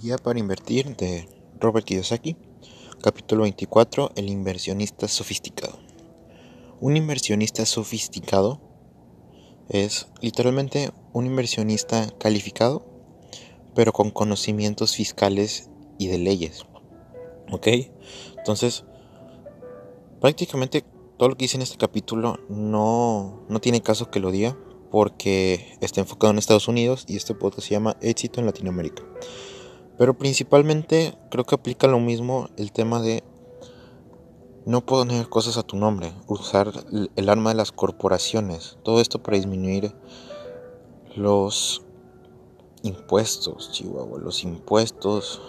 Guía para invertir de Robert Kiyosaki, capítulo 24, el inversionista sofisticado. Un inversionista sofisticado es literalmente un inversionista calificado, pero con conocimientos fiscales y de leyes. ¿Ok? Entonces, prácticamente todo lo que hice en este capítulo no, no tiene caso que lo diga, porque está enfocado en Estados Unidos y este podcast se llama Éxito en Latinoamérica. Pero principalmente creo que aplica lo mismo el tema de no poner cosas a tu nombre, usar el arma de las corporaciones, todo esto para disminuir los impuestos, Chihuahua, los impuestos.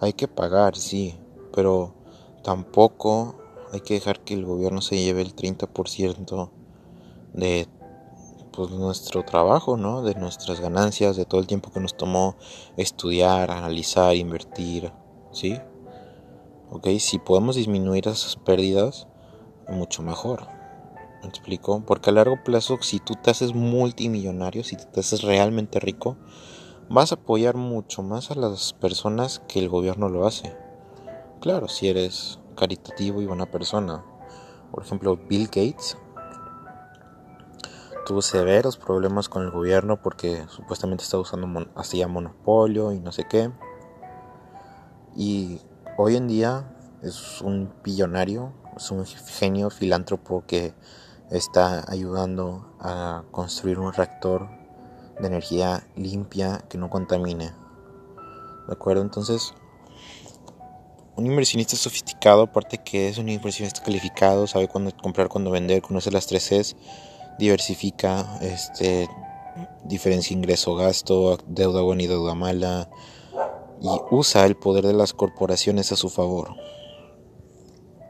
Hay que pagar, sí, pero tampoco hay que dejar que el gobierno se lleve el 30% de pues, nuestro trabajo, ¿no? De nuestras ganancias, de todo el tiempo que nos tomó estudiar, analizar, invertir, ¿sí? Ok, si podemos disminuir esas pérdidas, mucho mejor. ¿Me explico? Porque a largo plazo, si tú te haces multimillonario, si te haces realmente rico, vas a apoyar mucho más a las personas que el gobierno lo hace. Claro, si eres caritativo y buena persona. Por ejemplo, Bill Gates tuvo severos problemas con el gobierno porque supuestamente estaba usando hacía monopolio y no sé qué. Y hoy en día es un billonario, es un genio filántropo que está ayudando a construir un reactor de energía limpia que no contamine. ¿De acuerdo? Entonces, un inversionista sofisticado, aparte que es un inversionista calificado, sabe cuándo comprar, cuándo vender, conoce las tres Cs diversifica, este, diferencia ingreso-gasto, deuda buena y deuda mala, y usa el poder de las corporaciones a su favor.